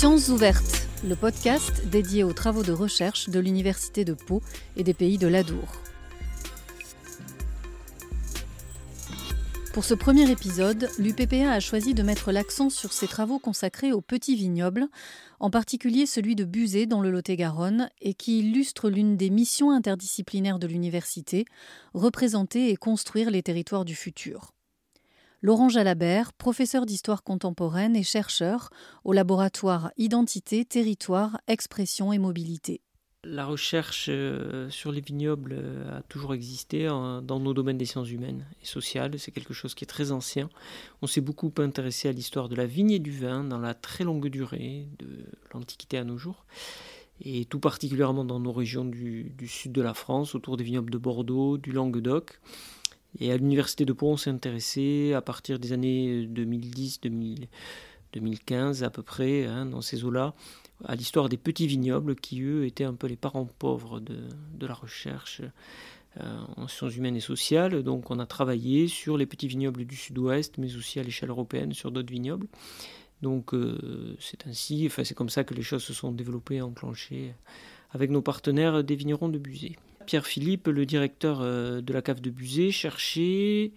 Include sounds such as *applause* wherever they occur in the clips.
Sciences ouvertes, le podcast dédié aux travaux de recherche de l'Université de Pau et des pays de l'Adour. Pour ce premier épisode, l'UPPA a choisi de mettre l'accent sur ses travaux consacrés aux petits vignobles, en particulier celui de Buzet dans le Lot-et-Garonne, et qui illustre l'une des missions interdisciplinaires de l'université, représenter et construire les territoires du futur. Laurent Jalabert, professeur d'histoire contemporaine et chercheur au laboratoire Identité, Territoire, Expression et Mobilité. La recherche euh, sur les vignobles euh, a toujours existé dans nos domaines des sciences humaines et sociales. C'est quelque chose qui est très ancien. On s'est beaucoup intéressé à l'histoire de la vigne et du vin dans la très longue durée de l'Antiquité à nos jours. Et tout particulièrement dans nos régions du, sud de la France, autour des vignobles de Bordeaux, du Languedoc. Et à l'université de Pau, on s'est intéressé à partir des années 2010, 2015 à peu près, hein, dans ces eaux-là, à l'histoire des petits vignobles qui, eux, étaient un peu les parents pauvres de, de la recherche euh, en sciences humaines et sociales. Donc on a travaillé sur les petits vignobles du sud-ouest, mais aussi à l'échelle européenne sur d'autres vignobles. Donc euh, c'est ainsi, enfin, c'est comme ça que les choses se sont développées, enclenchées avec nos partenaires des vignerons de Buzet. Pierre Philippe, le directeur euh, de la cave de Buzet, cherchait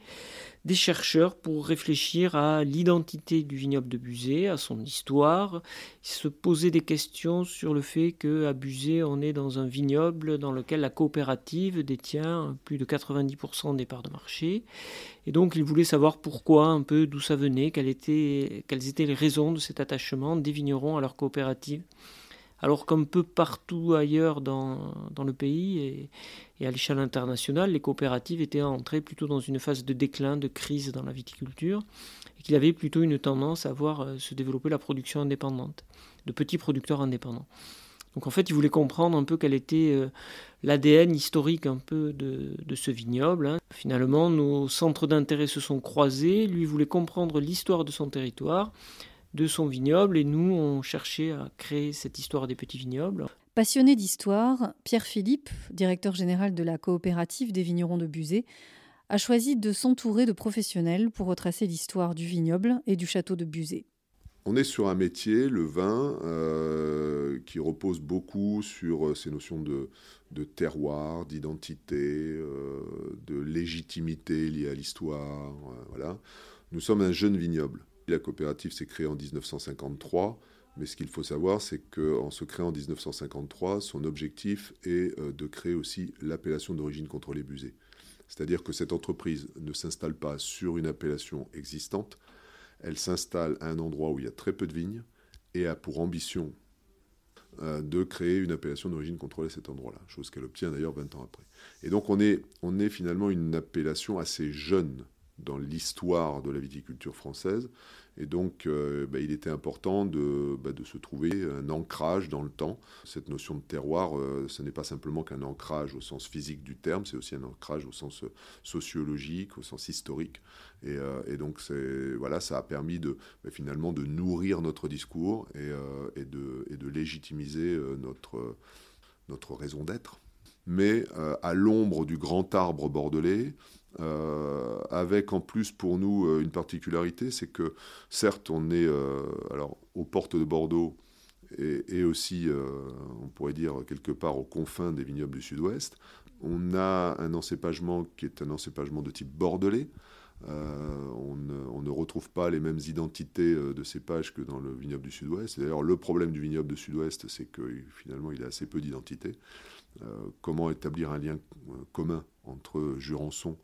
des chercheurs pour réfléchir à l'identité du vignoble de Buzet, à son histoire, se poser des questions sur le fait qu'à Buzet, on est dans un vignoble dans lequel la coopérative détient plus de 90% des parts de marché. Et donc, il voulait savoir pourquoi, un peu d'où ça venait, quelles étaient les raisons de cet attachement des vignerons à leur coopérative alors comme peu partout ailleurs dans, dans le pays et, et à l'échelle internationale, les coopératives étaient entrées plutôt dans une phase de déclin, de crise dans la viticulture, et qu'il avait plutôt une tendance à voir euh, se développer la production indépendante, de petits producteurs indépendants. Donc en fait, il voulait comprendre un peu quel était euh, l'ADN historique un peu de, de ce vignoble. Hein. Finalement, nos centres d'intérêt se sont croisés. Lui voulait comprendre l'histoire de son territoire, de son vignoble et nous, on cherchait à créer cette histoire des petits vignobles. Passionné d'histoire, Pierre Philippe, directeur général de la coopérative des vignerons de Buzet, a choisi de s'entourer de professionnels pour retracer l'histoire du vignoble et du château de Buzet. On est sur un métier, le vin, euh, qui repose beaucoup sur euh, ces notions de, terroir, d'identité, euh, de légitimité liée à l'histoire. voilà. Nous sommes un jeune vignoble. La coopérative s'est créée en 1953, mais ce qu'il faut savoir, c'est qu'en se créant en 1953, son objectif est euh, de créer aussi l'appellation d'origine contrôlée busée. C'est-à-dire que cette entreprise ne s'installe pas sur une appellation existante, elle s'installe à un endroit où il y a très peu de vignes et a pour ambition euh, de créer une appellation d'origine contrôlée à cet endroit-là, chose qu'elle obtient d'ailleurs 20 ans après. Et donc on est, on est finalement une appellation assez jeune dans l'histoire de la viticulture française. Et donc, euh, bah, il était important de, bah, de, se trouver un ancrage dans le temps. Cette notion de terroir, euh, ce n'est pas simplement qu'un ancrage au sens physique du terme, c'est aussi un ancrage au sens euh, sociologique, au sens historique. Et, et donc, voilà, ça a permis de, bah, finalement de nourrir notre discours et, de, légitimiser notre raison d'être. Mais à l'ombre du grand arbre bordelais, euh, avec en plus pour nous euh, une particularité, c'est que certes on est euh, alors aux portes de Bordeaux et, aussi, on pourrait dire quelque part aux confins des vignobles du Sud-Ouest. On a un encépagement qui est un encépagement de type bordelais. on, ne, retrouve pas les mêmes identités de cépages que dans le vignoble du Sud-Ouest. D'ailleurs, le problème du vignoble du Sud-Ouest, c'est que finalement, il a assez peu d'identité. Comment établir un lien commun entre Jurançon,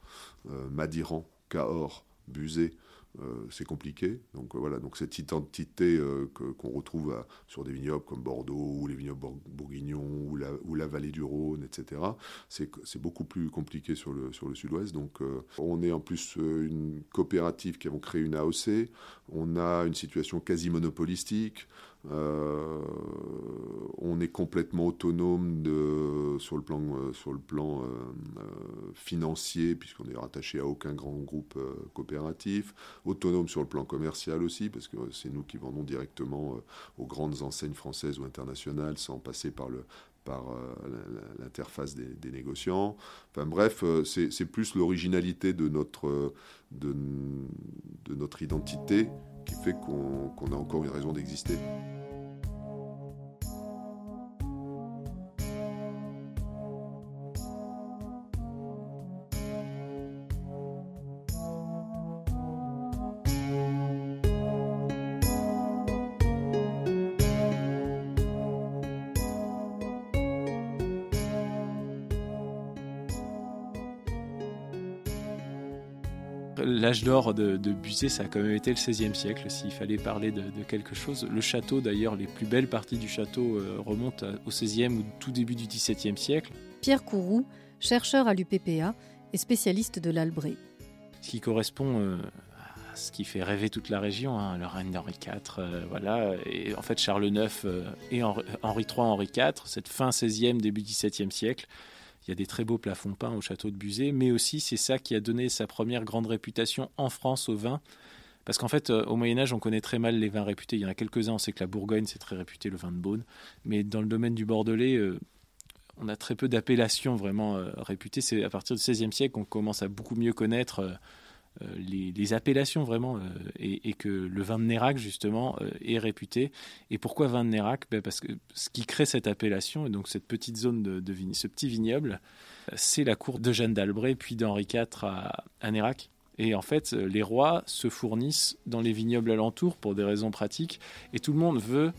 euh, Madiran, Cahors, Buzet, euh, c'est compliqué. Donc euh, voilà, donc cette identité qu'on retrouve sur des vignobles comme Bordeaux ou les vignobles bourguignons ou la, vallée du Rhône, etc. C'est beaucoup plus compliqué sur le, sud-ouest. Donc on est en plus une coopérative qui avons créé une AOC. On a une situation quasi monopolistique. Euh, on est complètement autonome sur le plan, euh, euh, financier, puisqu'on est rattaché à aucun grand groupe coopératif. Autonome sur le plan commercial aussi, parce que c'est nous qui vendons directement aux grandes enseignes françaises ou internationales sans passer par le, par l'interface des, négociants. Enfin bref, c'est plus l'originalité de notre, de, de, notre identité qui fait qu'on a encore une raison d'exister. L'âge d'or de, de Buzet, ça a quand même été le XVIe siècle, s'il fallait parler de, quelque chose. Le château, d'ailleurs, les plus belles parties du château euh, remontent au XVIe ou tout début du XVIIe siècle. Pierre Courroux, chercheur à l'UPPA et spécialiste de l'Albret. Ce qui correspond euh, à ce qui fait rêver toute la région, hein, le règne d'Henri IV, euh, voilà, et en fait Charles IX et Henri III, Henri IV, cette fin XVIe, début XVIIe siècle, il y a des très beaux plafonds peints au château de Buzet, mais aussi c'est ça qui a donné sa première grande réputation en France au vin. Parce qu'en fait, euh, au Moyen Âge, on connaît très mal les vins réputés. Il y en a quelques-uns, on sait que la Bourgogne, c'est très réputé, le vin de Beaune. Mais dans le domaine du Bordelais, euh, on a très peu d'appellations vraiment euh, réputées. C'est à partir du XVIe siècle qu'on commence à beaucoup mieux connaître euh, les, appellations vraiment euh, et, que le vin de Nérac justement euh, est réputé. Et pourquoi vin de Nérac? Ben Parce que ce qui crée cette appellation et donc cette petite zone de, de ce petit vignoble, c'est la cour de Jeanne d'Albret puis d'Henri IV à, Nérac. Et en fait, les rois se fournissent dans les vignobles alentours pour des raisons pratiques, et tout le monde veut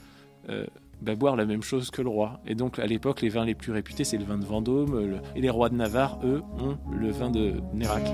ben, boire la même chose que le roi. Et donc, à l'époque, les vins les plus réputés, c'est le vin de Vendôme, et les rois de Navarre, eux, ont le vin de Nérac.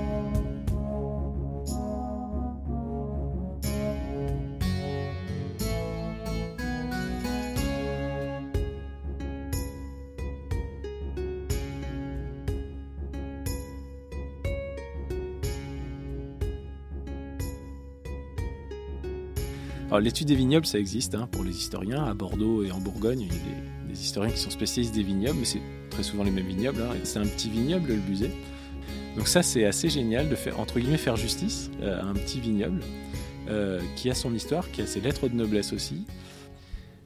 L'étude des vignobles, ça existe hein, pour les historiens. À Bordeaux et en Bourgogne, il y a des, historiens qui sont spécialistes des vignobles, mais c'est très souvent les mêmes vignobles. Hein. C'est un petit vignoble, le Buzet. Donc ça, c'est assez génial de faire, entre guillemets, faire justice euh, à un petit vignoble euh, qui a son histoire, qui a ses lettres de noblesse aussi.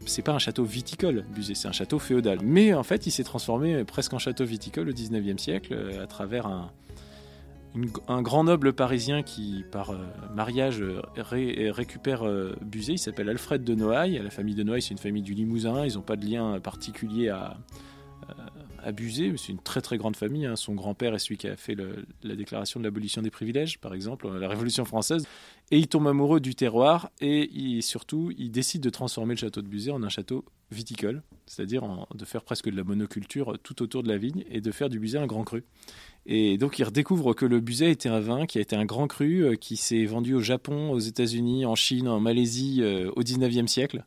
C'est pas un château viticole, Buzet, c'est un château féodal. Mais en fait, il s'est transformé presque en château viticole au 19e siècle euh, à travers un, un grand noble parisien qui, par euh, mariage, récupère euh, il s'appelle Alfred de Noailles. La famille de Noailles, c'est une famille du Limousin. Ils n'ont pas de lien particulier à, à C'est une très très grande famille. Hein. Son grand-père est celui qui a fait la déclaration de l'abolition des privilèges, par exemple, la Révolution française. Et il tombe amoureux du terroir et surtout, il décide de transformer le château de Buzet en un château viticole, c'est-à-dire de faire presque de la monoculture tout autour de la vigne et de faire du Buzet un grand cru. Et donc il redécouvre que le Buzet était un vin qui a été un grand cru, euh, qui s'est vendu au Japon, aux États-Unis, en Chine, en Malaisie euh, au 19e siècle.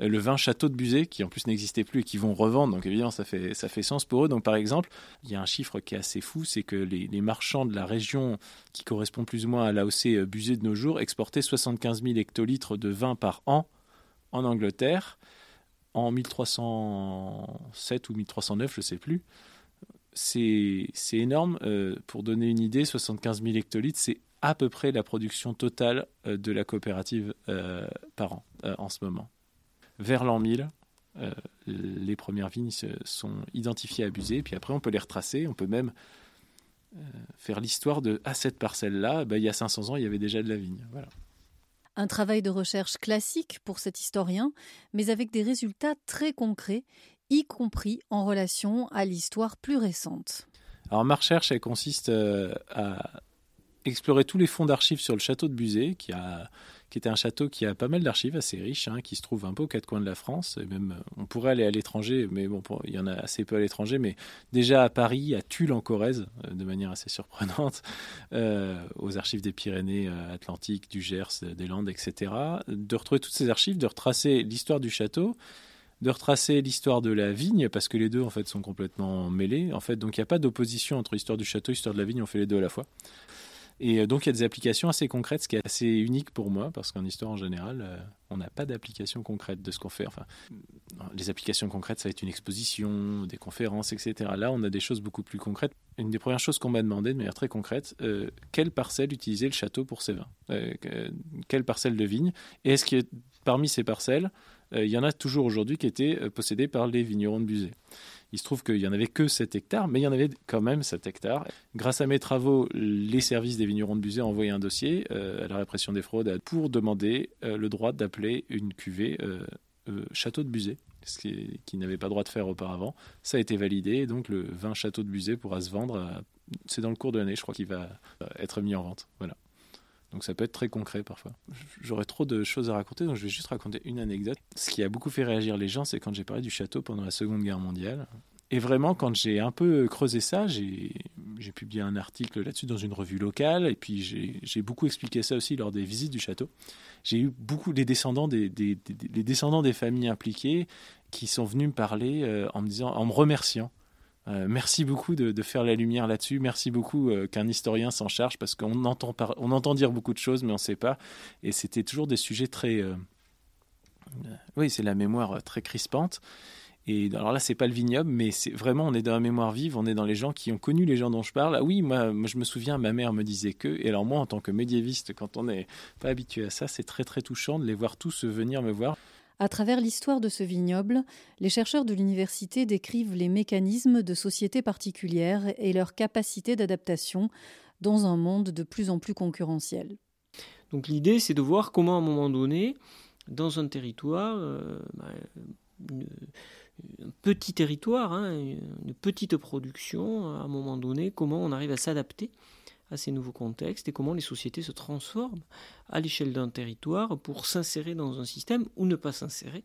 Euh, le vin Château de Buzet, qui en plus n'existait plus et qui vont revendre, donc évidemment ça fait, ça fait sens pour eux. Donc par exemple, il y a un chiffre qui est assez fou, c'est que les, marchands de la région, qui correspond plus ou moins à l'AOC Buzet de nos jours, exportaient 75 000 hectolitres de vin par an en Angleterre en 1307 ou 1309, je ne sais plus c'est énorme. Euh, pour donner une idée, 75 000 hectolitres, c'est à peu près la production totale euh, de la coopérative euh, par an en ce moment. Vers l'an 1000, les premières vignes sont identifiées, abusées, puis après on peut les retracer, on peut même faire l'histoire de à cette parcelle-là, bah, il y a 500 ans, il y avait déjà de la vigne. Voilà. Un travail de recherche classique pour cet historien, mais avec des résultats très concrets y compris en relation à l'histoire plus récente. Alors ma recherche, elle consiste euh, à explorer tous les fonds d'archives sur le château de Buzet, qui, a, qui un château qui a pas mal d'archives assez riches, hein, qui se trouve un peu aux quatre coins de la France. Et même, on pourrait aller à l'étranger, mais bon, il y en a assez peu à l'étranger. Mais déjà à Paris, à Tulle en Corrèze, euh, de manière assez surprenante, *laughs* euh, aux archives des Pyrénées Atlantiques, du Gers, des Landes, etc. De retrouver toutes ces archives, de retracer l'histoire du château de retracer l'histoire de la vigne parce que les deux en fait sont complètement mêlés en fait donc il n'y a pas d'opposition entre histoire du château et histoire de la vigne on fait les deux à la fois et euh, donc il y a des applications assez concrètes ce qui est assez unique pour moi parce qu'en histoire en général euh, on n'a pas d'application concrète de ce qu'on fait. Enfin les applications concrètes ça va être une exposition des conférences etc là on a des choses beaucoup plus concrètes. Une des premières choses qu'on m'a demandé de manière très concrète euh, quelle parcelle utiliser le château pour ses vins? Quelle parcelle de vigne? Et est-ce que parmi ces parcelles il y en a toujours aujourd'hui qui étaient possédés par les vignerons de Buzet? Il se trouve qu'il n'y en avait que 7 hectares, mais il y en avait quand même 7 hectares. Grâce à mes travaux, les services des vignerons de Buzet ont envoyé un dossier euh, à la répression des fraudes pour demander le droit d'appeler une cuvée Château de Buzet, ce qui, n'avait pas droit de faire auparavant. Ça a été validé, donc le vin Château de Buzet pourra se vendre. C'est dans le cours de l'année, je crois qu'il va être mis en vente. Voilà. Donc ça peut être très concret parfois. J'aurais trop de choses à raconter, donc je vais juste raconter une anecdote. Ce qui a beaucoup fait réagir les gens, c'est quand j'ai parlé du château pendant la Seconde Guerre mondiale. Et vraiment, quand j'ai un peu creusé ça, j'ai publié un article là-dessus dans une revue locale, et puis j'ai beaucoup expliqué ça aussi lors des visites du château. J'ai eu beaucoup des descendants des, des, descendants des familles impliquées qui sont venus me parler euh, en me disant, en me remerciant. Euh, merci beaucoup de, faire la lumière là-dessus. Merci beaucoup euh, qu'un historien s'en charge parce qu'on entend, on entend dire beaucoup de choses, mais on ne sait pas. Et c'était toujours des sujets très. oui, c'est la mémoire très crispante. Et alors là, c'est pas le vignoble, mais c'est vraiment, on est dans la mémoire vive, on est dans les gens qui ont connu les gens dont je parle. Ah oui, moi, je me souviens, ma mère me disait que. Et alors moi, en tant que médiéviste, quand on n'est pas habitué à ça, c'est très très touchant de les voir tous venir me voir. À travers l'histoire de ce vignoble, les chercheurs de l'université décrivent les mécanismes de sociétés particulières et leur capacité d'adaptation dans un monde de plus en plus concurrentiel. Donc l'idée, c'est de voir comment, à un moment donné, dans un territoire, euh, bah, un petit territoire, hein, une petite production, à un moment donné, comment on arrive à s'adapter à ces nouveaux contextes et comment les sociétés se transforment à l'échelle d'un territoire pour s'insérer dans un système ou ne pas s'insérer.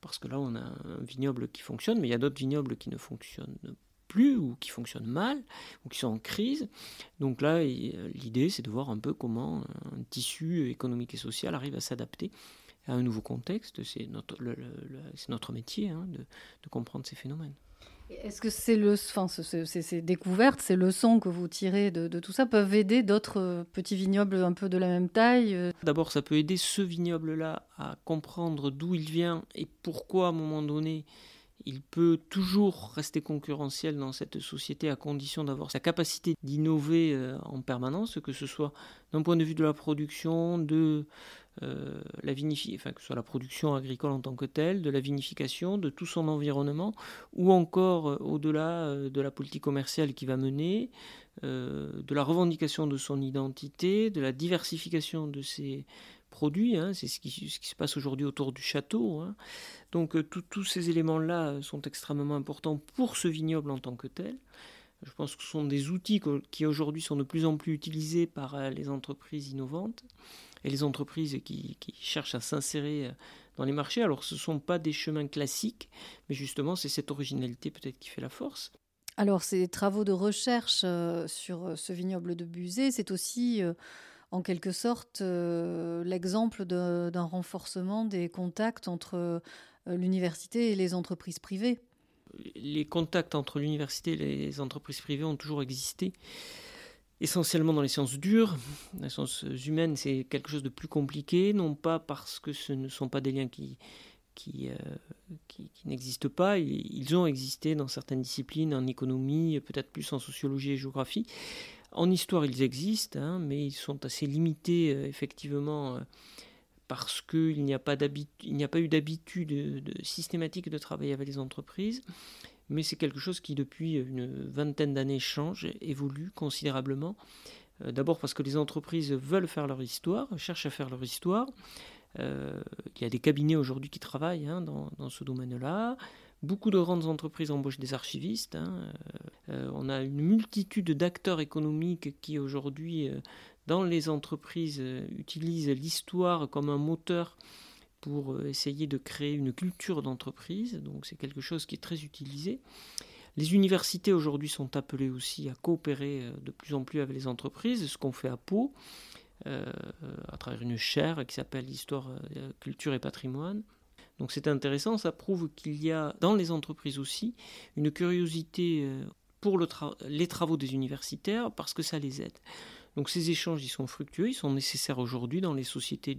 Parce que là, on a un vignoble qui fonctionne, mais il y a d'autres vignobles qui ne fonctionnent plus ou qui fonctionnent mal ou qui sont en crise. Donc là, l'idée, c'est de voir un peu comment un tissu économique et social arrive à s'adapter à un nouveau contexte. C'est notre, métier hein, de, comprendre ces phénomènes. Est-ce que ces découvertes, ces leçons que vous tirez de, de tout ça peuvent aider d'autres euh, petits vignobles un peu de la même taille euh D'abord, ça peut aider ce vignoble-là à comprendre d'où il vient et pourquoi, à un moment donné, il peut toujours rester concurrentiel dans cette société à condition d'avoir sa capacité d'innover euh, en permanence, que ce soit d'un point de vue de la production, de euh, la que ce soit la production agricole en tant que telle, de la vinification, de tout son environnement, ou encore euh, au-delà euh, de la politique commerciale qui va mener, de la revendication de son identité, de la diversification de ses produits. Hein, c'est ce qui, ce qui, se passe aujourd'hui autour du château. Hein. Donc tous ces éléments-là sont extrêmement importants pour ce vignoble en tant que tel. Je pense que ce sont des outils qui aujourd'hui sont de plus en plus utilisés par les entreprises innovantes et les entreprises qui, cherchent à s'insérer euh, dans les marchés. Alors ce ne sont pas des chemins classiques, mais justement c'est cette originalité peut-être qui fait la force. Alors ces travaux de recherche euh, sur euh, ce vignoble de Buzet, c'est aussi en quelque sorte l'exemple d'un renforcement des contacts entre l'université et les entreprises privées. Les contacts entre l'université et les entreprises privées ont toujours existé essentiellement dans les sciences dures. Les sciences humaines, c'est quelque chose de plus compliqué, non pas parce que ce ne sont pas des liens qui, qui, euh, qui, n'existent pas. Ils ont existé dans certaines disciplines, en économie, peut-être plus en sociologie et géographie. En histoire, ils existent, hein, mais ils sont assez limités, euh, effectivement, euh, parce qu'il n'y a, pas a pas eu d'habitude systématique de travailler avec les entreprises mais c'est quelque chose qui depuis une vingtaine d'années change, évolue considérablement. Euh, d'abord parce que les entreprises veulent faire leur histoire, cherchent à faire leur histoire. Euh, il y a des cabinets aujourd'hui qui travaillent hein, dans, ce domaine-là. Beaucoup de grandes entreprises embauchent des archivistes. Hein. Euh, on a une multitude d'acteurs économiques qui aujourd'hui, dans les entreprises, utilisent l'histoire comme un moteur pour euh, essayer de créer une culture d'entreprise. Donc c'est quelque chose qui est très utilisé. Les universités aujourd'hui sont appelées aussi à coopérer euh, de plus en plus avec les entreprises, ce qu'on fait à Pau, euh, à travers une chaire qui s'appelle Histoire, Culture et Patrimoine. Donc c'est intéressant, ça prouve qu'il y a dans les entreprises aussi une curiosité pour les travaux des universitaires parce que ça les aide. Donc ces échanges, ils sont fructueux, ils sont nécessaires aujourd'hui dans, les sociétés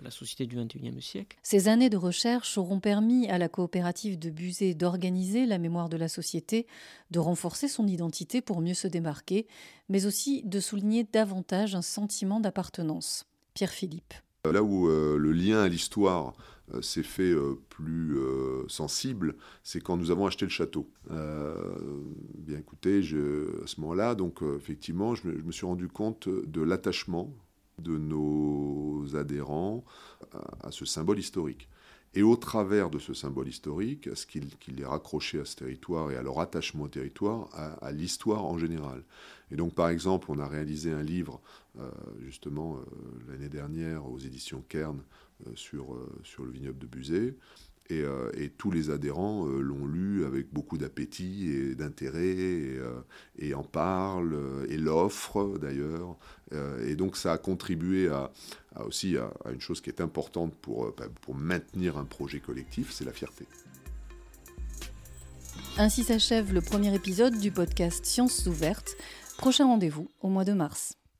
la société du XXIe siècle. Ces années de recherche auront permis à la coopérative de Buzet d'organiser la mémoire de la société, de renforcer son identité pour mieux se démarquer, mais aussi de souligner davantage un sentiment d'appartenance. Pierre Philippe. Là où euh, le lien à l'histoire euh, s'est fait euh, plus sensible, c'est quand nous avons acheté le château. bien écoutez, je, à ce moment-là, donc effectivement, je me, suis rendu compte de l'attachement de nos adhérents à, ce symbole historique. Et au travers de ce symbole historique, ce qu'il est raccroché à ce territoire et à leur attachement au territoire, à, l'histoire en général. Et donc, par exemple, on a réalisé un livre, euh, justement, euh, l'année dernière aux éditions Kern euh, sur, sur le vignoble de Buzet. Et, tous les adhérents l'ont lu avec beaucoup d'appétit et d'intérêt et, en parlent et l'offrent d'ailleurs. et donc ça a contribué à, aussi à, une chose qui est importante pour, bah, pour maintenir un projet collectif, c'est la fierté. Ainsi s'achève le premier épisode du podcast Sciences ouvertes. Prochain rendez-vous au mois de mars.